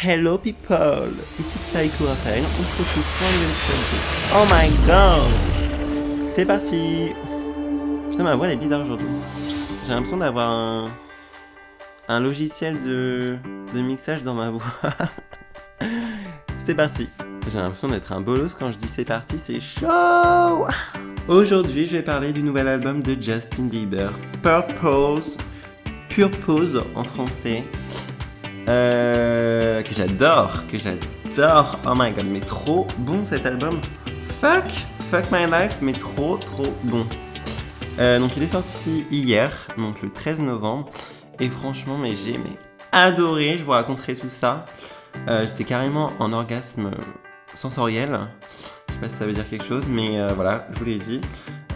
Hello people, ici Psycho Raphaël, on se retrouve pour un nouvel épisode. Oh my god C'est parti Putain ma voix elle est bizarre aujourd'hui. J'ai l'impression d'avoir un, un logiciel de, de mixage dans ma voix. c'est parti J'ai l'impression d'être un bolos quand je dis c'est parti, c'est chaud Aujourd'hui je vais parler du nouvel album de Justin Bieber, Purpose, Purpose en français. Euh, que j'adore, que j'adore. Oh my god, mais trop bon cet album. Fuck, fuck my life, mais trop, trop bon. Euh, donc il est sorti hier, donc le 13 novembre. Et franchement, mais j'ai adoré. Je vous raconterai tout ça. Euh, J'étais carrément en orgasme sensoriel. Je sais pas si ça veut dire quelque chose, mais voilà, je vous l'ai dit.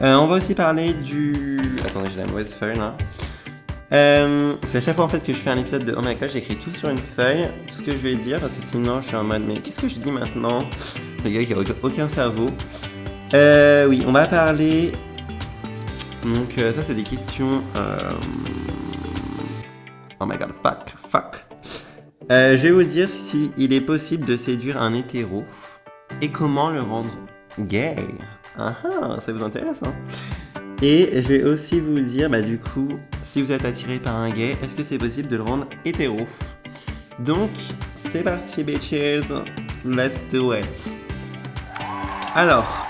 On va aussi parler du. Attendez, j'ai la mauvaise feuille là. Euh, c'est à chaque fois en fait que je fais un épisode de Oh my god, j'écris tout sur une feuille, tout ce que je vais dire, parce que sinon je suis en mode mais qu'est-ce que je dis maintenant? Le gars qui a aucun cerveau. Euh, oui, on va parler. Donc euh, ça c'est des questions. Oh my god, fuck, fuck. Je vais vous dire si est possible de séduire un hétéro et comment le rendre gay. Ah ah, ça vous intéresse hein? Et je vais aussi vous dire, bah du coup, si vous êtes attiré par un gay, est-ce que c'est possible de le rendre hétéro Donc, c'est parti, bitches. Let's do it. Alors,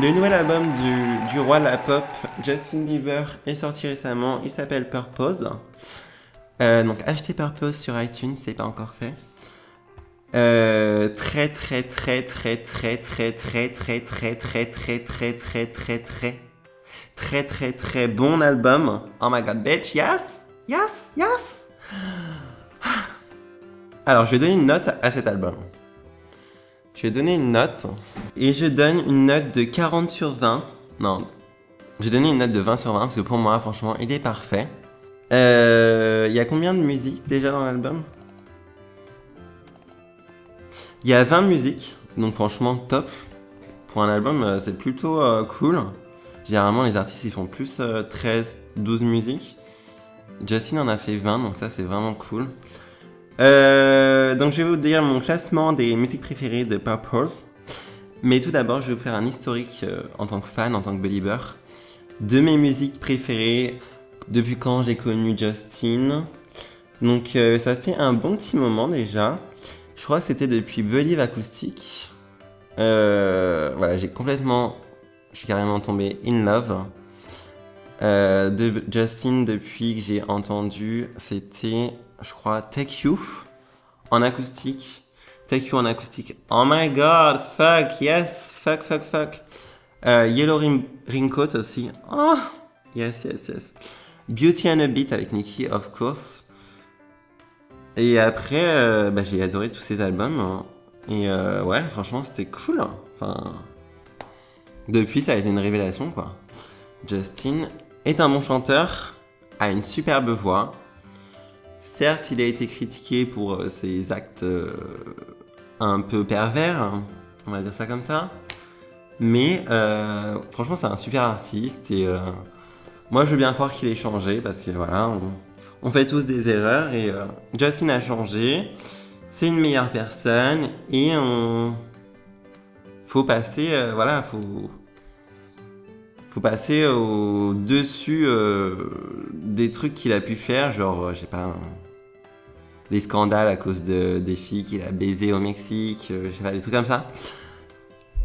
le nouvel album du, du roi de la pop, Justin Bieber, est sorti récemment. Il s'appelle Purpose. Euh, donc, achetez Purpose sur iTunes, c'est pas encore fait. Euh, très très très très très très très très très très très très très très très très très très bon album. Oh my god, bitch, yes, yes, yes. Alors, je vais donner une note à cet album. Je vais donner une note et je donne une note de 40 sur 20. Non, j'ai donné une note de 20 sur 20 parce que pour moi, franchement, il est parfait. Euh, Il y a combien de musiques déjà dans l'album? Il y a 20 musiques, donc franchement top. Pour un album, euh, c'est plutôt euh, cool. Généralement, les artistes ils font plus euh, 13, 12 musiques. Justin en a fait 20, donc ça c'est vraiment cool. Euh, donc je vais vous dire mon classement des musiques préférées de Purpose. Mais tout d'abord, je vais vous faire un historique euh, en tant que fan, en tant que believer, de mes musiques préférées depuis quand j'ai connu Justin? Donc euh, ça fait un bon petit moment déjà. Je crois que c'était depuis Believe Acoustic. Euh, voilà, j'ai complètement je suis carrément tombé in love euh, de Justin depuis que j'ai entendu. C'était, je crois, Take You en acoustique. Take You en acoustique. Oh my god, fuck, yes, fuck, fuck, fuck. Euh, Yellow Ring- Raincoat aussi. Oh, yes, yes, yes. Beauty and a Beat avec Nicki, of course. Et après, euh, bah, j'ai adoré tous ces albums. hein. Et euh, ouais, franchement, c'était cool. hein. Enfin, depuis, ça a été une révélation, quoi. Justin est un bon chanteur, a une superbe voix. Certes, il a été critiqué pour euh, ses actes euh, un peu pervers, hein, on va dire ça comme ça. Mais euh, franchement, c'est un super artiste et moi, je veux bien croire qu'il ait changé parce que voilà, on, fait tous des erreurs et Justin a changé. C'est une meilleure personne et on, faut passer, euh, voilà, faut, faut passer au dessus euh, des trucs qu'il a pu faire, genre, euh, je sais pas, les scandales à cause de des filles qu'il a baisées au Mexique, je sais pas, des trucs comme ça.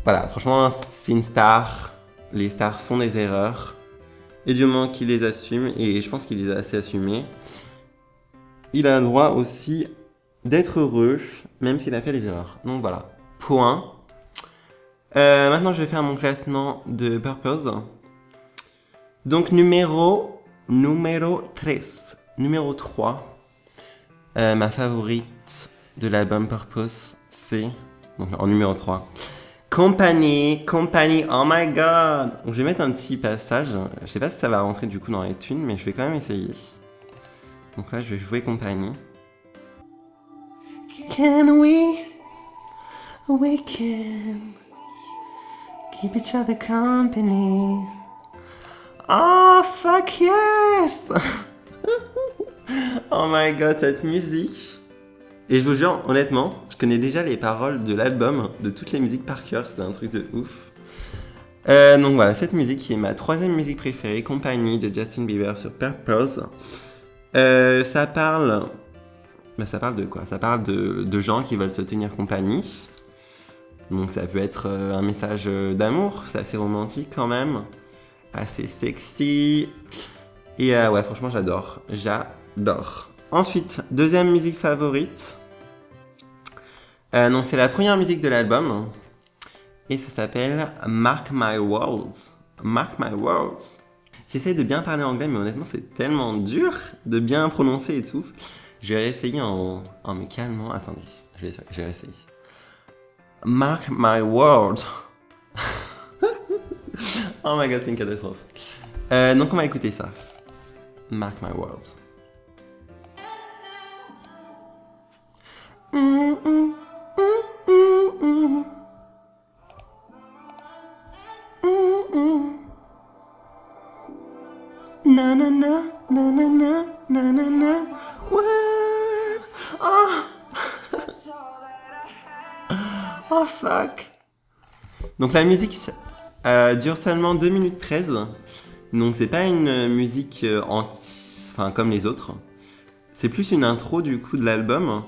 Voilà, franchement, c'est une star. Les stars font des erreurs. Et du moment qu'il les assume, et je pense qu'il les a assez assumées, il a le droit aussi d'être heureux, même s'il a fait des erreurs. Donc voilà, point. Euh, maintenant, je vais faire mon classement de Purpose. Donc, numéro, numéro 13. Numéro 3. Euh, ma favorite de l'album Purpose, c'est. Donc, en numéro 3. Company, Company, oh my god! Donc, je vais mettre un petit passage. Je sais pas si ça va rentrer du coup dans les thunes, mais je vais quand même essayer. Donc là, je vais jouer Company. Can we awaken? Keep each other company. Oh, fuck yes! oh my god, cette musique Et je vous jure, honnêtement, je connais déjà les paroles de l'album, de toutes les musiques par cœur, c'est un truc de ouf. Euh, donc voilà, cette musique qui est ma troisième musique préférée, Compagnie de Justin Bieber sur Purpose. Euh, ça parle. bah, ça parle de quoi? Ça parle de, de gens qui veulent se tenir compagnie. Donc ça peut être euh, un message euh, d'amour, c'est assez romantique quand même, assez sexy. Et euh, ouais, franchement, j'adore. J'adore. Ensuite, deuxième musique favorite. Donc c'est la première musique de l'album. Et ça s'appelle Mark My Words. Mark My Words. J'essaie de bien parler anglais, mais honnêtement, c'est tellement dur de bien prononcer et tout. Je vais réessayer en, en me calmant. Attendez, je vais, je vais réessayer. Mark my words. oh my god, c'est une catastrophe. Euh, donc on va écouter ça. Mark my words. Na na na na na na na na. Oh fuck. Donc la musique euh, dure seulement 2 minutes 13. Donc c'est pas une musique euh, anti... enfin comme les autres. C'est plus une intro du coup de l'album.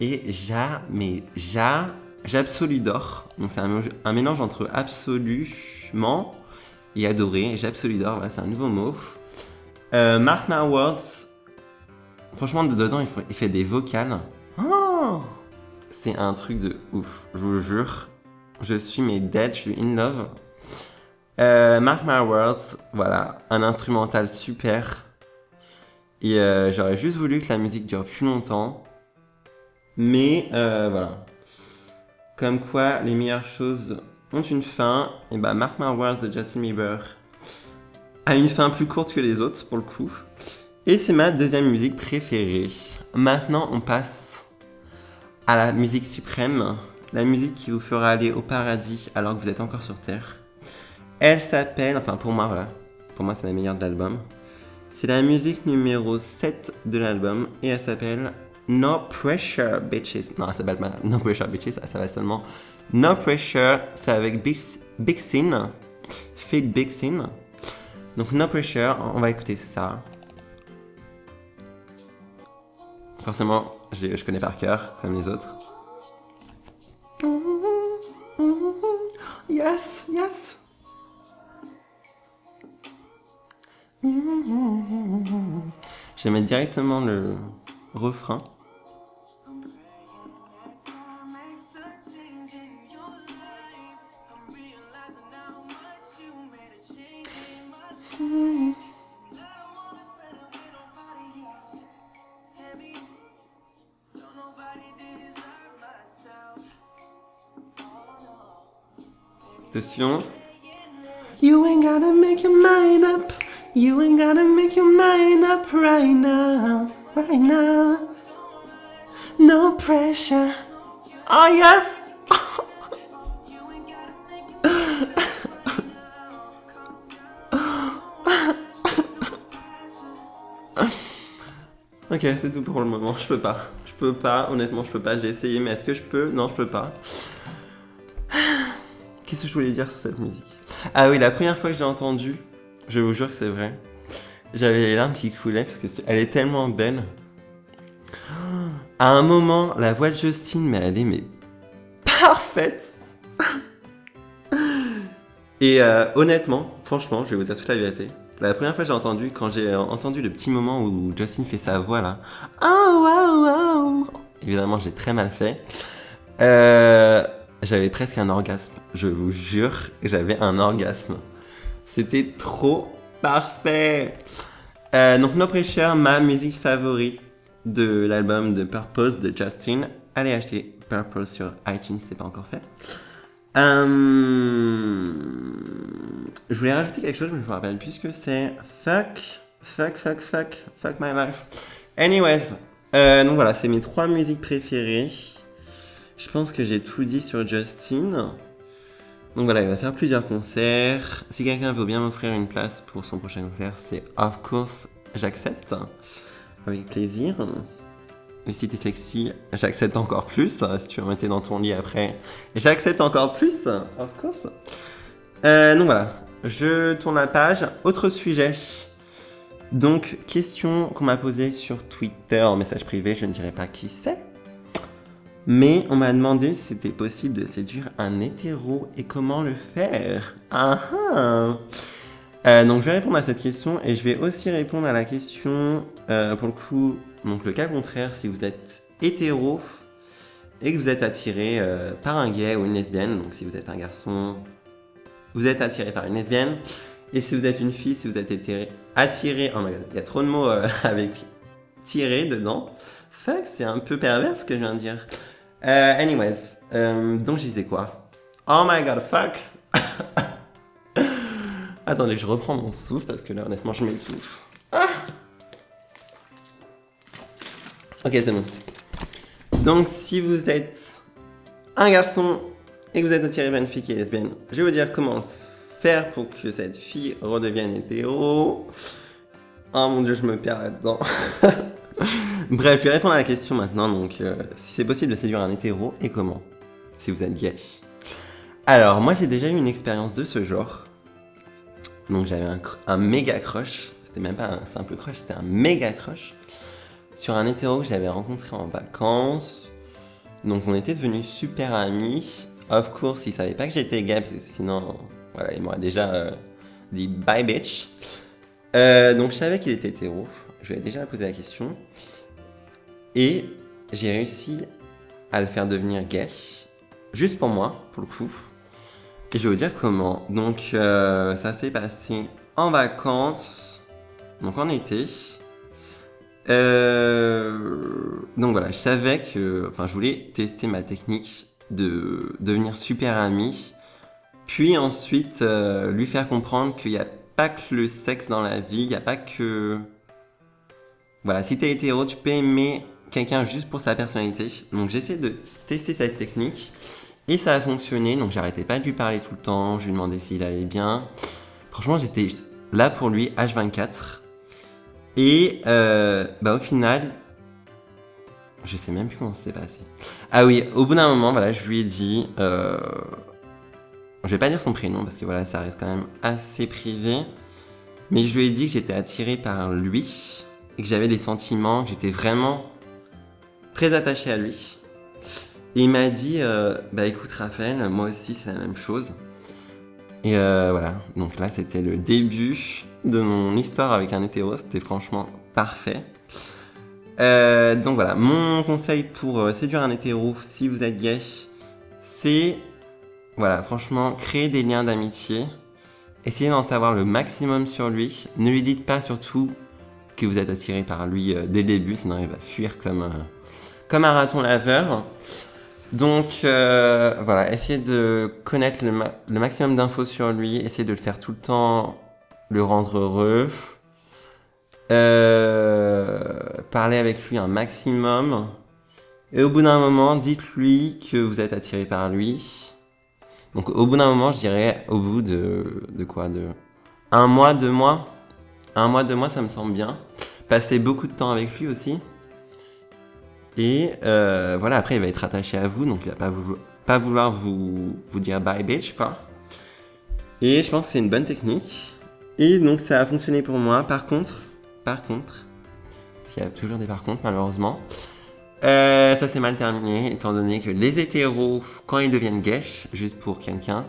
Et j'a... mais j'a... J'absoludore. Donc c'est un, mélange- entre absolument et adoré. J'absoludore, voilà, c'est un nouveau mot. Euh, Mark My Words. Franchement, dedans, il, faut- il fait des vocales. Oh c'est un truc de ouf, je vous jure. Je suis mais dead, je suis in love. Euh, Mark My Words, voilà, un instrumental super. Et euh, j'aurais juste voulu que la musique dure plus longtemps. Mais euh, voilà. Comme quoi, les meilleures choses ont une fin. Et bah, Mark My Words de Justin Bieber a une fin plus courte que les autres, pour le coup. Et c'est ma deuxième musique préférée. Maintenant, on passe à la musique suprême, la musique qui vous fera aller au paradis alors que vous êtes encore sur Terre. Elle s'appelle, enfin pour moi voilà, pour moi c'est la meilleure de l'album. C'est la musique numéro 7 de l'album et elle s'appelle No Pressure Bitches. Non, elle s'appelle pas No Pressure Bitches, elle s'appelle seulement No Pressure, c'est avec Big, Big Sin, Fit Big Sin. Donc No Pressure, on va écouter ça. Forcément, je connais par cœur, comme les autres. Yes, yes. Mettre directement le refrain. You ain't gotta make your mind up. You ain't gotta make your mind up right now. Right now. No pressure. Oh, yes. ok, c'est tout pour le moment. Je peux pas. Je peux pas. Honnêtement, je peux pas. J'ai essayé, mais est-ce que je peux? Non, je peux pas. Qu'est-ce que je voulais dire sur cette musique? Ah oui, la première fois que j'ai entendu, je vous jure que c'est vrai, j'avais les larmes qui coulaient parce que elle est tellement belle. À un moment, la voix de Justine, mais elle est mais parfaite. Et euh, honnêtement, franchement, je vais vous dire toute la vérité. La première fois que j'ai entendu, quand j'ai entendu le petit moment où Justine fait sa voix là, oh wow wow, évidemment j'ai très mal fait. Euh, j'avais presque un orgasme, je vous jure, j'avais un orgasme. C'était trop parfait. Euh, donc No Pressure, ma musique favorite de l'album de Purpose de Justin. Allez acheter Purpose sur iTunes, c'est pas encore fait. Euh, Je voulais rajouter quelque chose, mais je me rappelle plus que c'est. Fuck, fuck, fuck, fuck, fuck my life. Anyways, euh, donc voilà, c'est mes trois musiques préférées. Je pense que j'ai tout dit sur Justin. Donc voilà, il va faire plusieurs concerts. Si quelqu'un veut bien m'offrir une place pour son prochain concert, c'est of course, j'accepte. Avec plaisir. Et si t'es sexy, j'accepte encore plus. Si tu veux me dans ton lit après, j'accepte encore plus. Of course. Euh, donc voilà, je tourne la page. Autre sujet. Donc, question qu'on m'a posée sur Twitter en message privé, je ne dirai pas qui c'est. Mais on m'a demandé si c'était possible de séduire un hétéro et comment le faire? Ah, ah. Euh, donc je vais répondre à cette question et je vais aussi répondre à la question, euh, pour le coup, donc le cas contraire, si vous êtes hétéro et que vous êtes attiré euh, par un gay ou une lesbienne, donc si vous êtes un garçon, vous êtes attiré par une lesbienne, et si vous êtes une fille, si vous êtes attiré, oh my god, il y a trop de mots avec tiré dedans. Fuck, c'est un peu pervers ce que je viens de dire. Anyways, donc je disais quoi? Oh my god, fuck Attendez, je reprends mon souffle parce que là, honnêtement, je m'étouffe. Ah ok, c'est bon. Donc, si vous êtes un garçon et que vous êtes attiré par une fille qui est lesbienne, je vais vous dire comment faire pour que cette fille redevienne hétéro. Oh mon dieu, je me perds là-dedans. Bref, je vais répondre à la question maintenant. Donc, euh, si c'est possible de séduire un hétéro et comment Si vous êtes gay. Alors, moi j'ai déjà eu une expérience de ce genre. Donc j'avais un, méga crush, c'était même pas un simple crush, c'était un méga crush sur un hétéro que j'avais rencontré en vacances. Donc on était devenus super amis. Of course, il savait pas que j'étais gay, parce que sinon, voilà, il m'aurait déjà euh, dit bye bitch. Euh, donc je savais qu'il était hétéro, je lui ai déjà posé la question. Et j'ai réussi à le faire devenir gay, juste pour moi, pour le coup. Et je vais vous dire comment. Donc, euh, ça s'est passé en vacances, donc en été. Euh, donc voilà, je savais que, enfin, je voulais tester ma technique de devenir super ami, puis ensuite euh, lui faire comprendre qu'il n'y a pas que le sexe dans la vie, il n'y a pas que, voilà, si t'es hétéro, tu peux aimer quelqu'un juste pour sa personnalité. Donc j'essaie de tester cette technique. Et ça a fonctionné, donc j'arrêtais pas de lui parler tout le temps, je lui demandais s'il allait bien. Franchement, j'étais là pour lui H24. Et euh, bah au final, je sais même plus comment ça passé. Ah oui, au bout d'un moment, voilà, je lui ai dit, euh, je vais pas dire son prénom parce que voilà, ça reste quand même assez privé, mais je lui ai dit que j'étais attiré par lui et que j'avais des sentiments, que j'étais vraiment très attaché à lui il m'a dit, euh, bah écoute Raphaël, moi aussi c'est la même chose. Et euh, voilà, donc là c'était le début de mon histoire avec un hétéro, c'était franchement parfait. Euh, donc voilà, mon conseil pour séduire un hétéro si vous êtes gay, c'est, voilà, franchement, créer des liens d'amitié. Essayez d'en savoir le maximum sur lui. Ne lui dites pas surtout que vous êtes attiré par lui dès le début, sinon il va fuir comme, comme un raton laveur. Donc euh, voilà, essayez de connaître le, maximum d'infos sur lui, essayez de le faire tout le temps, le rendre heureux. Euh, parlez avec lui un maximum. Et au bout d'un moment, dites-lui que vous êtes attiré par lui. Donc au bout d'un moment, je dirais au bout de, de quoi? De un mois, deux mois? Un mois, deux mois, ça me semble bien. Passez beaucoup de temps avec lui aussi. Et euh, voilà, après, il va être attaché à vous, donc il va pas, vouloir vous, dire bye bitch, quoi. Et je pense que c'est une bonne technique. Et donc ça a fonctionné pour moi. Par contre, par contre, s'il y a toujours des par contre, malheureusement, euh, ça s'est mal terminé, étant donné que les hétéros, quand ils deviennent guèches, juste pour quelqu'un,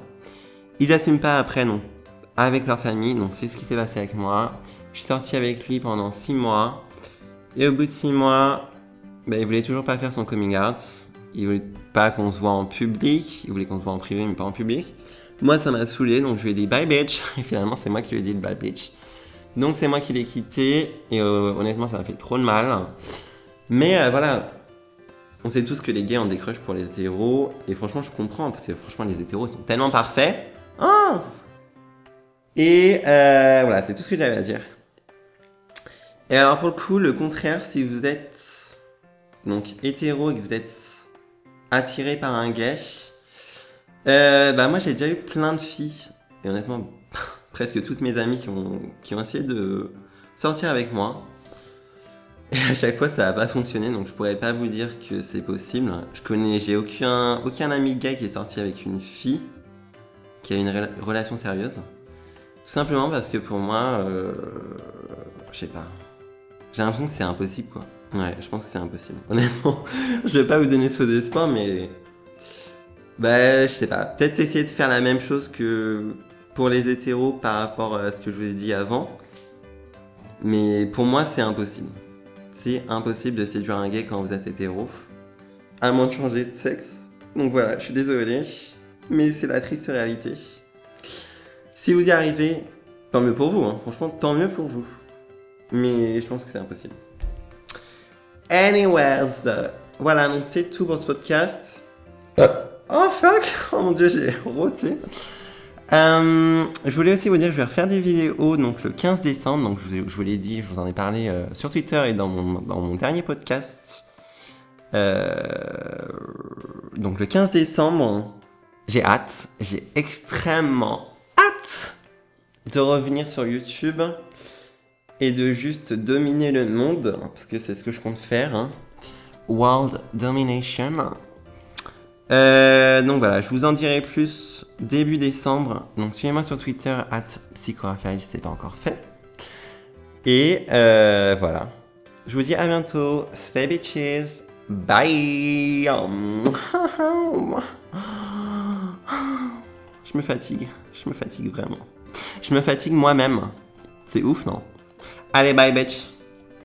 ils assument pas après, non, avec leur famille. Donc c'est ce qui s'est passé avec moi. Je suis sorti avec lui pendant 6 mois. Et au bout de 6 mois, bah, il voulait toujours pas faire son coming out. Il voulait pas qu'on se voit en public. Il voulait qu'on se voit en privé, mais pas en public. Moi, ça m'a saoulé, donc je lui ai dit bye bitch. Et finalement, c'est moi qui lui ai dit le bye bitch. Donc, c'est moi qui l'ai quitté. Et euh, honnêtement, ça m'a fait trop de mal. Mais euh, voilà, on sait tous que les gays ont des crushs pour les hétéros. Et franchement, je comprends. Parce que franchement, les hétéros sont tellement parfaits. Oh et euh, voilà, c'est tout ce que j'avais à dire. Et alors, pour le coup, le contraire, si vous êtes donc hétéro et que vous êtes attiré par un gay, euh, bah moi j'ai déjà eu plein de filles, et honnêtement presque toutes mes amies qui ont, qui ont essayé de sortir avec moi. Et à chaque fois, ça n'a pas fonctionné, donc je pourrais pas vous dire que c'est possible. Je connais, j'ai aucun, aucun ami gay qui est sorti avec une fille qui a une rela- relation sérieuse. Tout simplement parce que pour moi, euh, je sais pas. J'ai l'impression que c'est impossible, quoi. Ouais, je pense que c'est impossible. Honnêtement, je vais pas vous donner ce faux espoir, mais. Bah, je sais pas. Peut-être essayer de faire la même chose que pour les hétéros par rapport à ce que je vous ai dit avant. Mais pour moi, c'est impossible. C'est impossible de séduire un gay quand vous êtes hétéro. À moins de changer de sexe. Donc voilà, je suis désolé. Mais c'est la triste réalité. Si vous y arrivez, tant mieux pour vous. hein. Franchement, tant mieux pour vous. Mais je pense que c'est impossible. Anyways, euh, voilà, donc c'est tout pour ce podcast. Oh fuck Oh mon dieu, j'ai roté. Euh, je voulais aussi vous dire que je vais refaire des vidéos donc le 15 décembre. Donc je vous, ai- je vous l'ai dit, je vous en ai parlé euh, sur Twitter et dans mon, dans mon dernier podcast. Euh, donc le 15 décembre, j'ai hâte, j'ai extrêmement hâte de revenir sur YouTube et de juste dominer le monde, parce que c'est ce que je compte faire. hein. World Domination. Euh, donc voilà, je vous en dirai plus début décembre. Donc suivez-moi sur Twitter, at si c'est pas encore fait. Et euh, voilà. Je vous dis à bientôt. Stay bitches. Bye. Je me fatigue. Je me fatigue vraiment. Je me fatigue moi-même. C'est ouf, non? Allez, bye bitch.